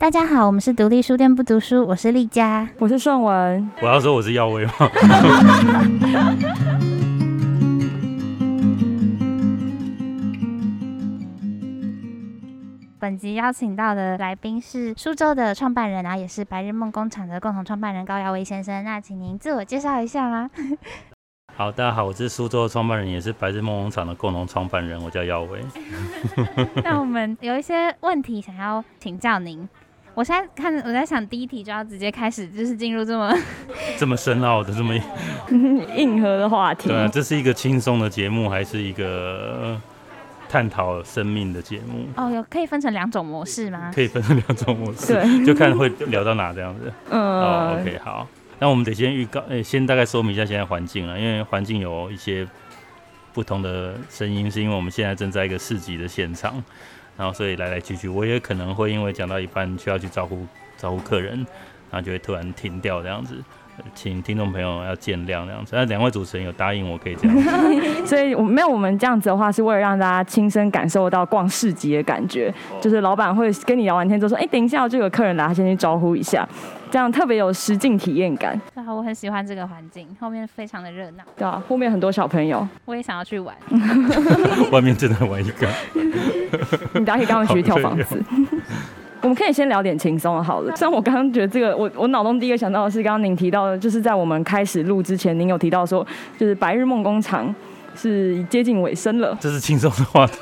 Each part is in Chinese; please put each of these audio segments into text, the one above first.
大家好，我们是独立书店不读书，我是丽佳，我是顺文。我要说我是耀威吗？本集邀请到的来宾是苏州的创办人，然后也是白日梦工厂的共同创办人高耀威先生。那请您自我介绍一下吗？好，大家好，我是苏州的创办人，也是白日梦工厂的共同创办人，我叫耀威。那我们有一些问题想要请教您。我现在看，我在想第一题就要直接开始，就是进入这么这么深奥的这么 硬核的话题。对啊，这是一个轻松的节目，还是一个？探讨生命的节目哦，有可以分成两种模式吗？可以分成两种模式，对，就看会聊到哪这样子。嗯，哦，OK，好，那我们得先预告，诶，先大概说明一下现在环境了，因为环境有一些不同的声音，是因为我们现在正在一个市集的现场，然后所以来来去去，我也可能会因为讲到一半需要去招呼招呼客人，然后就会突然停掉这样子。请听众朋友要见谅这样子，那两位主持人有答应我可以这样，所以我没有我们这样子的话，是为了让大家亲身感受到逛市集的感觉，就是老板会跟你聊完天之后说，哎，等一下就有客人来，他先去招呼一下，这样特别有实境体验感。对啊，我很喜欢这个环境，后面非常的热闹。对啊，后面很多小朋友，我也想要去玩。外面正在玩一个，你大家可以跟他们去跳房子。我们可以先聊点轻松的，好了。虽然我刚刚觉得这个，我我脑中第一个想到的是，刚刚您提到的，就是在我们开始录之前，您有提到说，就是白日梦工厂是接近尾声了。这是轻松的话题，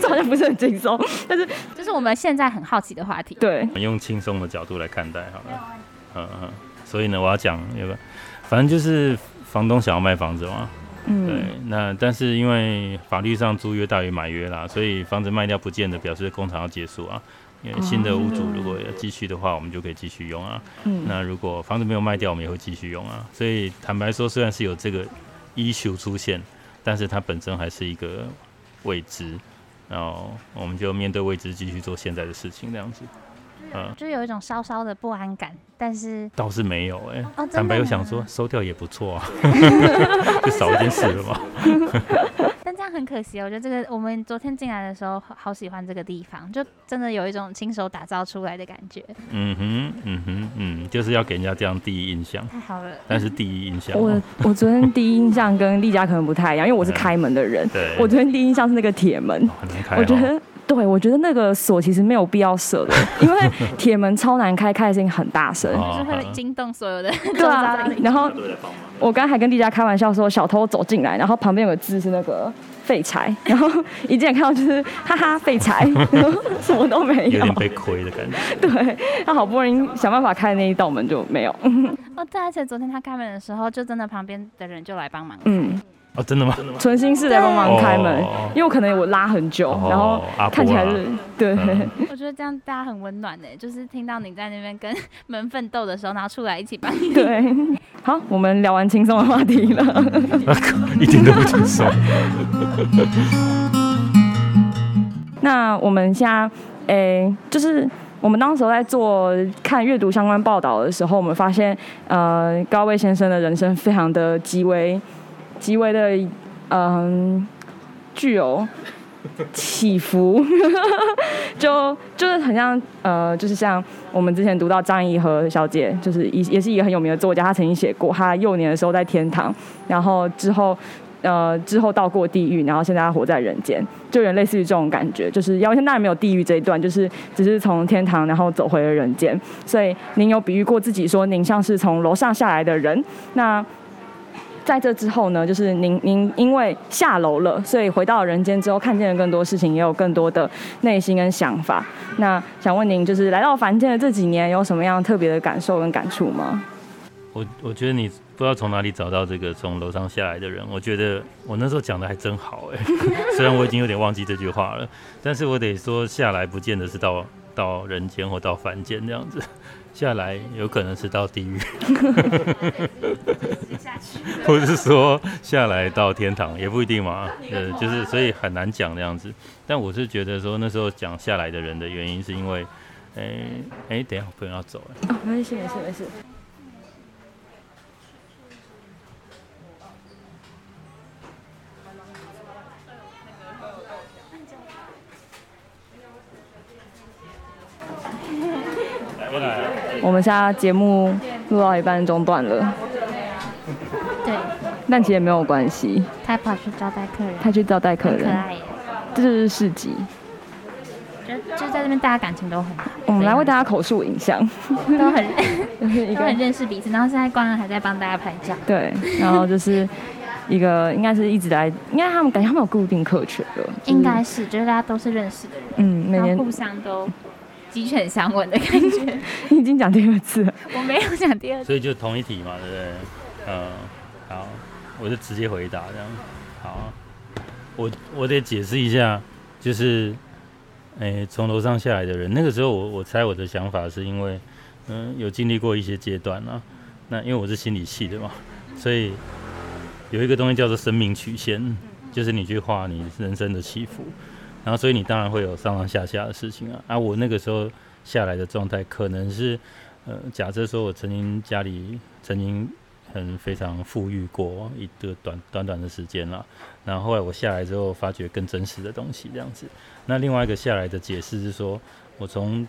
这好像不是很轻松，但是这是我们现在很好奇的话题。对，用轻松的角度来看待，好了。嗯嗯，所以呢，我要讲有个，反正就是房东想要卖房子嘛。嗯。对，那但是因为法律上租约大于买约啦，所以房子卖掉不见得表示工厂要结束啊。因为新的屋主如果要继续的话，我们就可以继续用啊。嗯。那如果房子没有卖掉，我们也会继续用啊。所以坦白说，虽然是有这个 issue 出现，但是它本身还是一个未知，然后我们就面对未知，继续做现在的事情，这样子。嗯。就有一种稍稍的不安感，但是倒是没有哎。坦白又想说，收掉也不错啊，就少一件事了嘛。很可惜，我觉得这个我们昨天进来的时候好喜欢这个地方，就真的有一种亲手打造出来的感觉。嗯哼，嗯哼，嗯，就是要给人家这样第一印象。太好了。但是第一印象，我我昨天第一印象跟丽佳可能不太一样，因为我是开门的人。对。我昨天第一印象是那个铁门，很难开。我觉得，对我觉得那个锁其实没有必要设的，因为铁门超难开，开的声音很大声，就是会惊动所有的。对啊。然后我刚才还跟丽佳开玩笑说，小偷走进来，然后旁边有个字是那个。废柴，然后一进来看到就是哈哈废柴，什么都没有，有点被亏的感觉。对他好不容易想办法开的那一道门就没有。哦，对，而且昨天他开门的时候，就真的旁边的人就来帮忙。嗯。哦，真的吗？存心是来帮忙开门，因为我可能我拉很久，然后看起来是对。我觉得这样大家很温暖的，就是听到你在那边跟门奋斗的时候，然后出来一起帮你。对，好，我们聊完轻松的话题了，一点都不轻松。那我们现在，诶，就是我们当时在做看阅读相关报道的时候，我们发现，呃，高位先生的人生非常的极为。极为的嗯，具有起伏，就就是很像呃，就是像我们之前读到张怡和小姐，就是也也是一个很有名的作家，她曾经写过，她幼年的时候在天堂，然后之后呃之后到过地狱，然后现在她活在人间，就有点类似于这种感觉。就是姚谦当然没有地狱这一段，就是只是从天堂然后走回了人间。所以您有比喻过自己说，您像是从楼上下来的人，那。在这之后呢，就是您您因为下楼了，所以回到人间之后，看见了更多事情，也有更多的内心跟想法。那想问您，就是来到凡间的这几年，有什么样特别的感受跟感触吗？我我觉得你不知道从哪里找到这个从楼上下来的人。我觉得我那时候讲的还真好哎，虽然我已经有点忘记这句话了，但是我得说下来不见得是到到人间或到凡间这样子。下来有可能是到地狱，或者是说下来到天堂也不一定嘛，呃，就是所以很难讲这样子。但我是觉得说那时候讲下来的人的原因是因为，哎哎，等一下我朋友要走了，哦，没事没事没事。我们现在节目录到一半中断了。对，但其实也没有关系。他跑去招待客人，他去招待客人，可爱耶。这就是市集。就就在这边，大家感情都很好。我们来为大家口述影像，都很 都很认识彼此。然后现在光人还在帮大家拍照。对，然后就是一个应该是一直来，应该他们感觉他们有固定客群的，应该是，就是大家都是认识的人。嗯，每年互相都鸡犬相闻的感觉。你已经讲第二次了，我没有讲第二次，所以就同一题嘛，对不对？嗯，好，我就直接回答这样。好，我我得解释一下，就是。哎，从楼上下来的人，那个时候我我猜我的想法是因为，嗯，有经历过一些阶段啊。那因为我是心理系的嘛，所以有一个东西叫做生命曲线，就是你去画你人生的起伏，然后所以你当然会有上上下下的事情啊。啊，我那个时候下来的状态可能是，呃，假设说我曾经家里曾经。很非常富裕过一个短短短的时间了，然后后来我下来之后，发觉更真实的东西这样子。那另外一个下来的解释是说，我从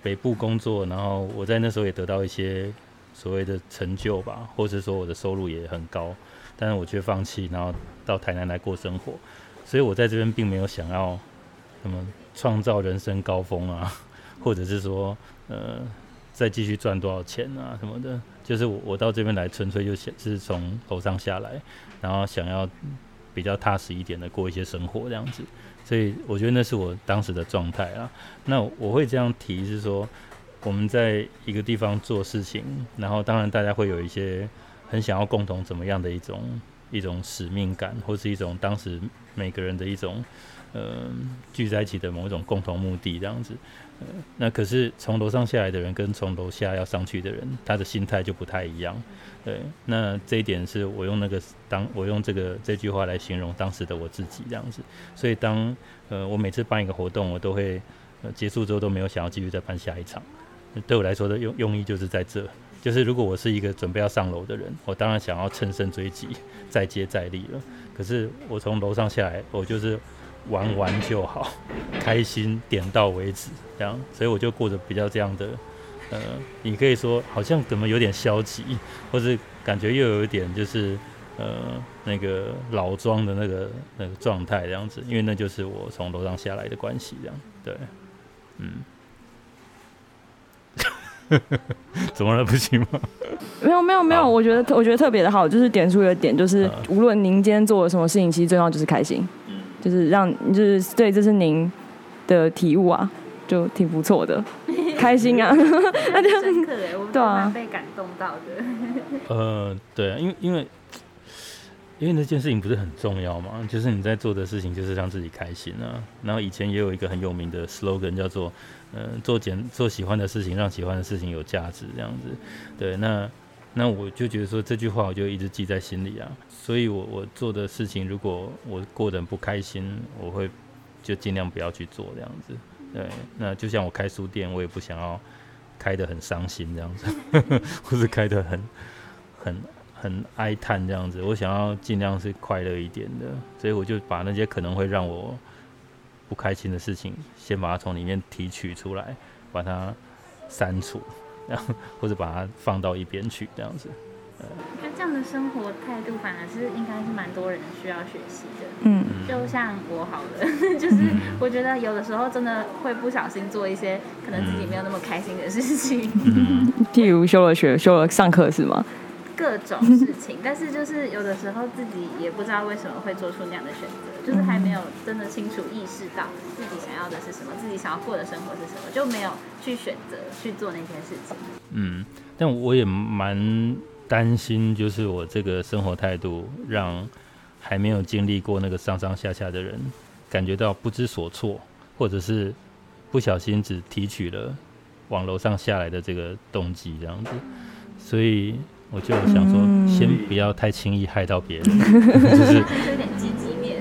北部工作，然后我在那时候也得到一些所谓的成就吧，或者说我的收入也很高，但是我却放弃，然后到台南来过生活。所以我在这边并没有想要什么创造人生高峰啊，或者是说呃再继续赚多少钱啊什么的。就是我我到这边来，纯粹就想是从楼上下来，然后想要比较踏实一点的过一些生活这样子，所以我觉得那是我当时的状态啊。那我会这样提是说，我们在一个地方做事情，然后当然大家会有一些很想要共同怎么样的一种一种使命感，或是一种当时每个人的一种呃聚在一起的某一种共同目的这样子。呃那可是从楼上下来的人跟从楼下要上去的人，他的心态就不太一样。对，那这一点是我用那个当我用这个这句话来形容当时的我自己这样子。所以当呃我每次办一个活动，我都会呃结束之后都没有想要继续再办下一场。对我来说的用用意就是在这，就是如果我是一个准备要上楼的人，我当然想要乘胜追击，再接再厉了。可是我从楼上下来，我就是。玩玩就好，开心点到为止，这样，所以我就过着比较这样的，呃，你可以说好像怎么有点消极，或是感觉又有一点就是，呃，那个老庄的那个那个状态这样子，因为那就是我从楼上下来的关系，这样，对，嗯，怎么了？不行吗？没有没有没有，我觉得我觉得特别的好，就是点出一个点，就是无论您今天做了什么事情，其实最重要就是开心。就是让，就是对，这是您的体悟啊，就挺不错的，开心啊，那就深刻哎，我对啊，被感动到的。呃，对啊，因为因为因为那件事情不是很重要嘛，就是你在做的事情就是让自己开心啊。然后以前也有一个很有名的 slogan 叫做，嗯，做简做喜欢的事情，让喜欢的事情有价值，这样子。对，那。那我就觉得说这句话，我就一直记在心里啊。所以，我我做的事情，如果我过得不开心，我会就尽量不要去做这样子。对，那就像我开书店，我也不想要开得很伤心这样子，或是开得很很很哀叹这样子。我想要尽量是快乐一点的，所以我就把那些可能会让我不开心的事情，先把它从里面提取出来，把它删除。或者把它放到一边去，这样子。我觉得这样的生活态度反而是应该是蛮多人需要学习的。嗯，就像我好了，就是我觉得有的时候真的会不小心做一些可能自己没有那么开心的事情。嗯，譬如休了学、休了上课是吗？各种事情，但是就是有的时候自己也不知道为什么会做出那样的选择，就是还没有真的清楚意识到自己想要的是什么，自己想要过的生活是什么，就没有去选择去做那件事情。嗯，但我也蛮担心，就是我这个生活态度让还没有经历过那个上上下下的人感觉到不知所措，或者是不小心只提取了往楼上下来的这个动机这样子，所以。我就想说，先不要太轻易害到别人，就是有点积极面，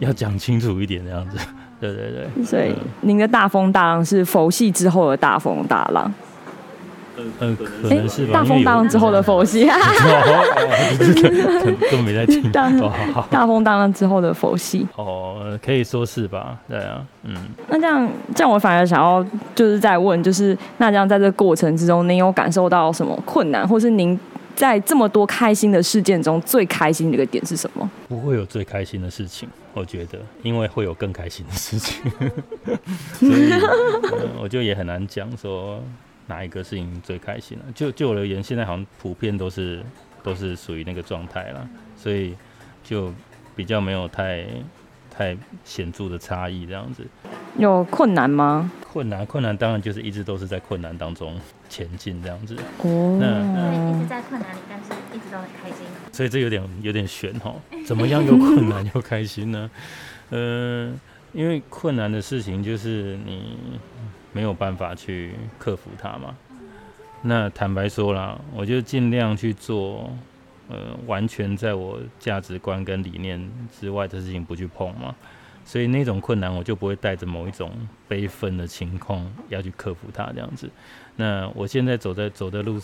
要要讲清楚一点这样子。对对对。所以您的大风大浪是佛系之后的大风大浪。嗯，可能是吧。大风大浪之后的佛系，都没在听。大大风大浪之后的佛系，哦，可以说是吧？对啊，嗯。那这样，这样我反而想要就是在问，就是那这样在这个过程之中，您有感受到什么困难，或是您在这么多开心的事件中最开心的一个点是什么？不会有最开心的事情，我觉得，因为会有更开心的事情，所以我就也很难讲说。哪一个事情最开心了？就就我而言，现在好像普遍都是都是属于那个状态了，所以就比较没有太太显著的差异这样子。有困难吗？困难，困难当然就是一直都是在困难当中前进这样子。哦，那一直在困难里，但是一直都很开心。所以这有点有点悬哦，怎么样又困难又开心呢？呃，因为困难的事情就是你。没有办法去克服它嘛？那坦白说啦，我就尽量去做，呃，完全在我价值观跟理念之外的事情不去碰嘛。所以那种困难，我就不会带着某一种悲愤的情况要去克服它这样子。那我现在走在走的路，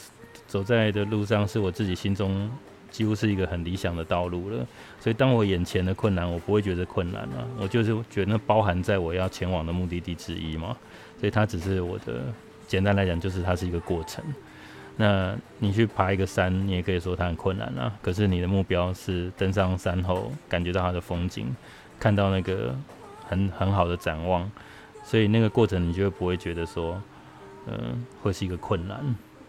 走在的路上，是我自己心中几乎是一个很理想的道路了。所以当我眼前的困难，我不会觉得困难了，我就是觉得包含在我要前往的目的地之一嘛。所以它只是我的，简单来讲就是它是一个过程。那你去爬一个山，你也可以说它很困难啊。可是你的目标是登上山后，感觉到它的风景，看到那个很很好的展望，所以那个过程你就不会觉得说，嗯，会是一个困难，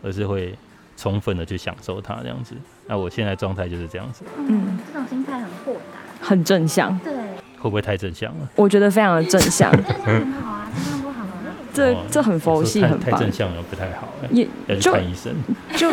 而是会充分的去享受它这样子。那我现在状态就是这样子。嗯，这种心态很豁达，很正向。对。会不会太正向了？我觉得非常的正向。很好啊，这这很佛系，很太正向了，不太好。也就看医生，就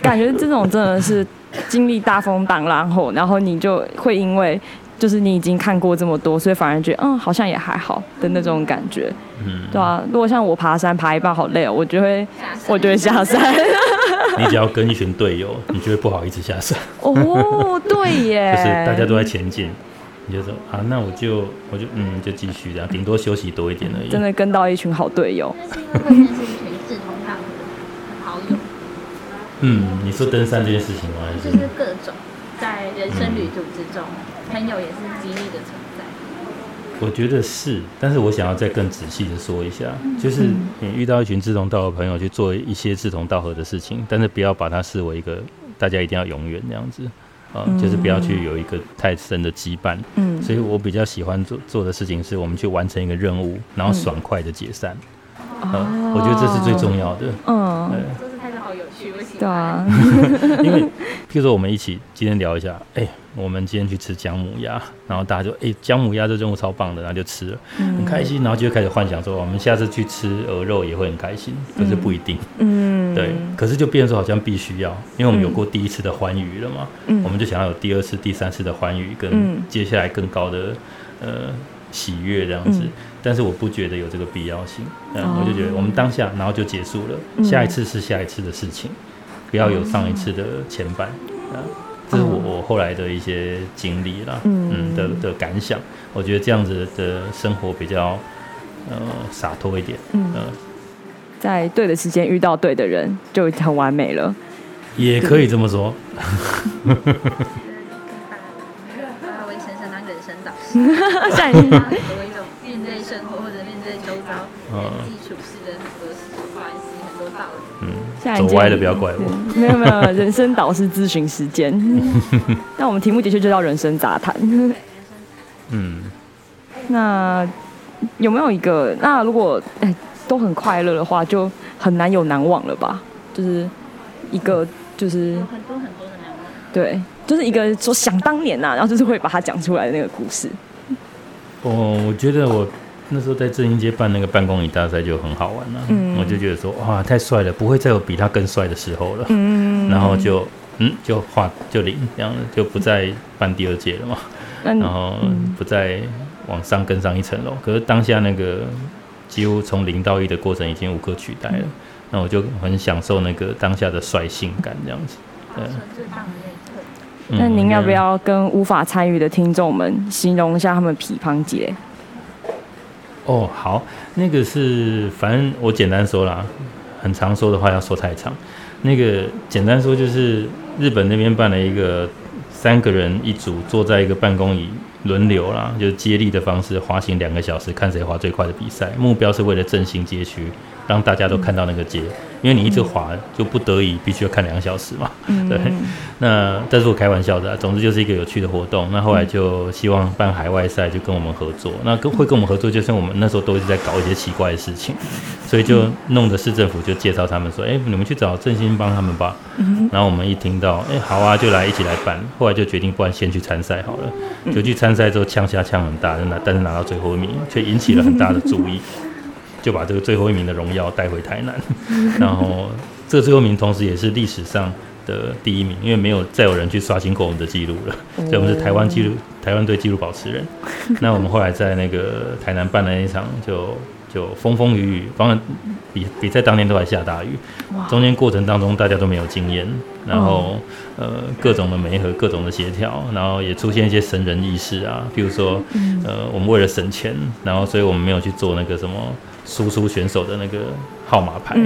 感觉这种真的是经历大风大浪后，然后你就会因为就是你已经看过这么多，所以反而觉得嗯，好像也还好的那种感觉。嗯，对啊。如果像我爬山爬一半好累哦，我就会我就会下山。你只要跟一群队友，你就会不好意思下山。哦，对耶，就是大家都在前进。你就说啊，那我就我就嗯，就继续这样，顶多休息多一点而已。真的跟到一群好队友。会认识一群志同道合的好友。嗯，你说登山这件事情吗？就是各种在人生旅途之中，朋友也是激励的存在。我觉得是，但是我想要再更仔细的说一下，就是你遇到一群志同道合朋友去做一些志同道合的事情，但是不要把它视为一个大家一定要永远这样子。啊，就是不要去有一个太深的羁绊。嗯，所以我比较喜欢做做的事情是，我们去完成一个任务，然后爽快的解散。哦，我觉得这是最重要的。嗯，这对啊，因为譬如说我们一起今天聊一下，哎。我们今天去吃姜母鸭，然后大家就哎，姜母鸭这任务超棒的，然后就吃了，很开心，然后就开始幻想说，我们下次去吃鹅肉也会很开心，可是不一定，嗯，对，可是就变成说好像必须要，因为我们有过第一次的欢愉了嘛，嗯，我们就想要有第二次、第三次的欢愉，跟接下来更高的呃喜悦这样子，但是我不觉得有这个必要性，嗯，我就觉得我们当下，然后就结束了，下一次是下一次的事情，不要有上一次的牵绊，啊。这是我我后来的一些经历啦，嗯。的的感想，我觉得这样子的生活比较呃洒脱一点，嗯，在对的时间遇到对的人就很完美了，也可以这么说。善意吗？作为一种面对生活或者面对周遭人际处事的很多关系、很多道理，嗯。走歪了，不要怪我。没有没有，人生导师咨询时间。那我们题目的确就叫人生杂谈。嗯。那有没有一个？那如果哎都很快乐的话，就很难有难忘了吧？就是一个就是很多很多的难忘。对，就是一个说想当年呐，然后就是会把它讲出来的那个故事。哦，我觉得我。那时候在正英街办那个办公椅大赛就很好玩了，我就觉得说哇太帅了，不会再有比他更帅的时候了。嗯，然后就嗯就画就零这样子，就不再办第二届了嘛。然后不再往上跟上一层楼。可是当下那个几乎从零到一的过程已经无可取代了。那我就很享受那个当下的率性感这样子。对。那您要不要跟无法参与的听众们形容一下他们匹乓节？哦，好，那个是反正我简单说啦，很常说的话要说太长。那个简单说就是日本那边办了一个三个人一组坐在一个办公椅轮流啦，就是接力的方式滑行两个小时，看谁滑最快的比赛。目标是为了振兴街区，让大家都看到那个街。因为你一直滑，就不得已必须要看两个小时嘛。对，那但是我开玩笑的，总之就是一个有趣的活动。那后来就希望办海外赛，就跟我们合作。那跟会跟我们合作，就是我们那时候都一直在搞一些奇怪的事情，所以就弄得市政府就介绍他们说：“哎，你们去找振兴帮他们吧。”然后我们一听到，哎，好啊，就来一起来办。后来就决定，不然先去参赛好了。就去参赛之后，枪下枪很大，拿但是拿到最后一名，却引起了很大的注意。就把这个最后一名的荣耀带回台南，然后这个最后一名同时也是历史上的第一名，因为没有再有人去刷新过我们的记录了，所以我们是台湾记录台湾队纪录保持人。那我们后来在那个台南办了一场，就就风风雨雨，当然比比赛当天都还下大雨，中间过程当中大家都没有经验，然后呃各种的媒合，各种的协调，然后也出现一些神人意识啊，比如说呃我们为了省钱，然后所以我们没有去做那个什么。输出选手的那个号码牌，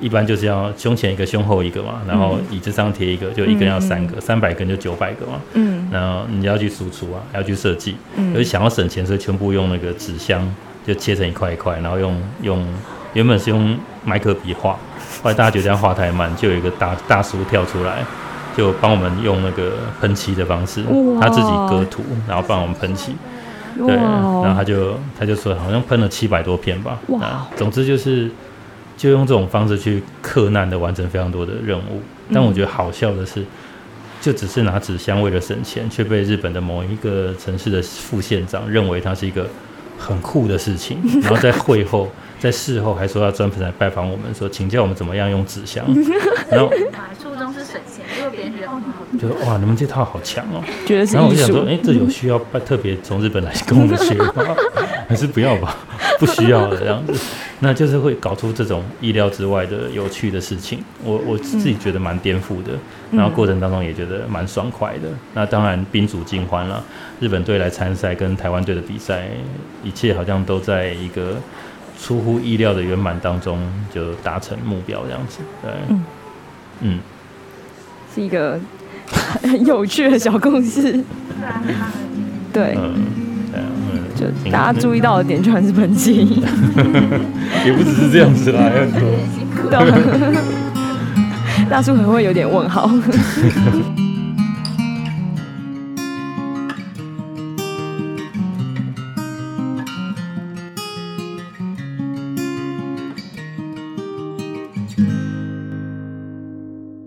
一般就是要胸前一个，胸后一个嘛，然后椅子上贴一个，就一根要三个，三百根就九百个嘛。嗯，然后你要去输出啊，要去设计，嗯。而且想要省钱，所以全部用那个纸箱，就切成一块一块，然后用用原本是用麦克笔画，后来大家觉得这样画太慢，就有一个大大叔跳出来，就帮我们用那个喷漆的方式，他自己割图，然后帮我们喷漆。对，然后他就他就说，好像喷了七百多片吧。哇！总之就是，就用这种方式去克难的完成非常多的任务。但我觉得好笑的是，就只是拿纸箱为了省钱，却被日本的某一个城市的副县长认为他是一个很酷的事情。然后在会后。在事后还说要专门来拜访我们，说请教我们怎么样用纸箱。然后初衷是省钱，因为别人觉得，就哇，你们这套好强哦，觉得是然后我就想说，哎，这有需要特别从日本来跟我们学吗？还是不要吧，不需要的这样子。那就是会搞出这种意料之外的有趣的事情。我我自己觉得蛮颠覆的，然后过程当中也觉得蛮爽快的。那当然宾主尽欢了，日本队来参赛跟台湾队的比赛，一切好像都在一个。出乎意料的圆满当中，就达成目标这样子，对，嗯，嗯，是一个很 有趣的小故事，对，嗯，对，嗯，就大家注意到的点全是喷漆，也不只是这样子啦，有很多，大叔可能会有点问号。